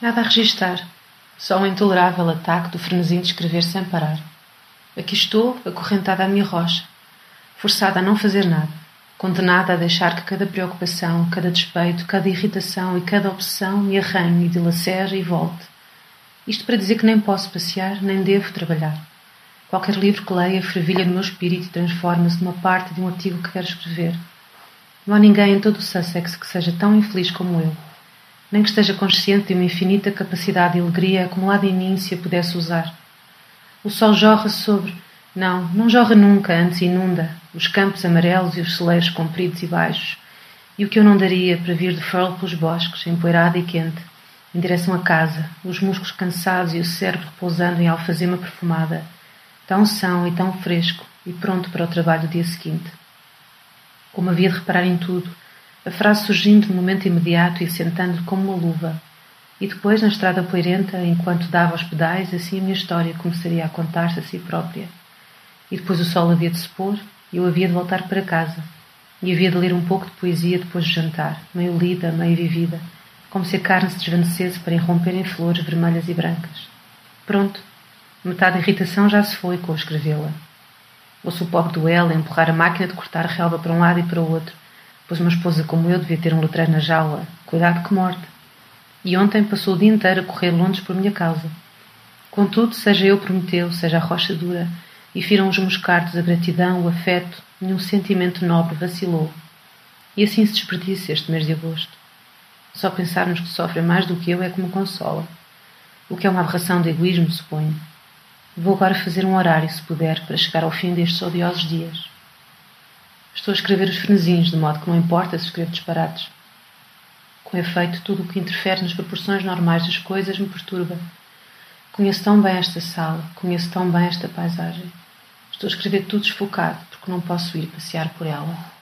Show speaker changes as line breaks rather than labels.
Nada a registar, só um intolerável ataque do frenesim de escrever sem parar. Aqui estou, acorrentada à minha rocha, forçada a não fazer nada, condenada a deixar que cada preocupação, cada despeito, cada irritação e cada obsessão me arranhe dilacere e volte. Isto para dizer que nem posso passear, nem devo trabalhar. Qualquer livro que leia fervilha no meu espírito e transforma-se numa parte de um artigo que quero escrever. Não há ninguém em todo o Sussex que seja tão infeliz como eu, nem que esteja consciente de uma infinita capacidade de alegria acumulada em mim se a pudesse usar. O sol jorra sobre. Não, não jorra nunca, antes inunda os campos amarelos e os celeiros compridos e baixos, e o que eu não daria para vir de Furl pelos bosques, empoeirada e quente, em direção à casa, os músculos cansados e o cérebro repousando em alfazema perfumada, tão são e tão fresco e pronto para o trabalho do dia seguinte. Como havia de reparar em tudo, a frase surgindo no momento imediato e sentando-lhe como uma luva. E depois, na estrada poeirenta, enquanto dava os pedais, assim a minha história começaria a contar-se a si própria. E depois o sol havia de se pôr e eu havia de voltar para casa. E havia de ler um pouco de poesia depois de jantar, meio lida, meio vivida, como se a carne se desvanecesse para irromper em flores vermelhas e brancas. Pronto, metade da irritação já se foi com escrevê-la. Ouço o pobre duelo empurrar a máquina de cortar relva para um lado e para o outro, pois uma esposa como eu devia ter um letreiro na jaula. Cuidado que morte. E ontem passou o dia inteiro a correr Londres por minha causa. Contudo, seja eu Prometeu, seja a rocha dura, e firam os moscardos a gratidão, o afeto, nenhum sentimento nobre vacilou. E assim se desperdiça este mês de agosto. Só pensarmos que sofrem mais do que eu é que me consola. O que é uma aberração de egoísmo, suponho. Vou agora fazer um horário, se puder, para chegar ao fim destes odiosos dias. Estou a escrever os frenesins, de modo que não importa se escrevo disparates. Com efeito, tudo o que interfere nas proporções normais das coisas me perturba. Conheço tão bem esta sala, conheço tão bem esta paisagem. Estou a escrever tudo desfocado, porque não posso ir passear por ela.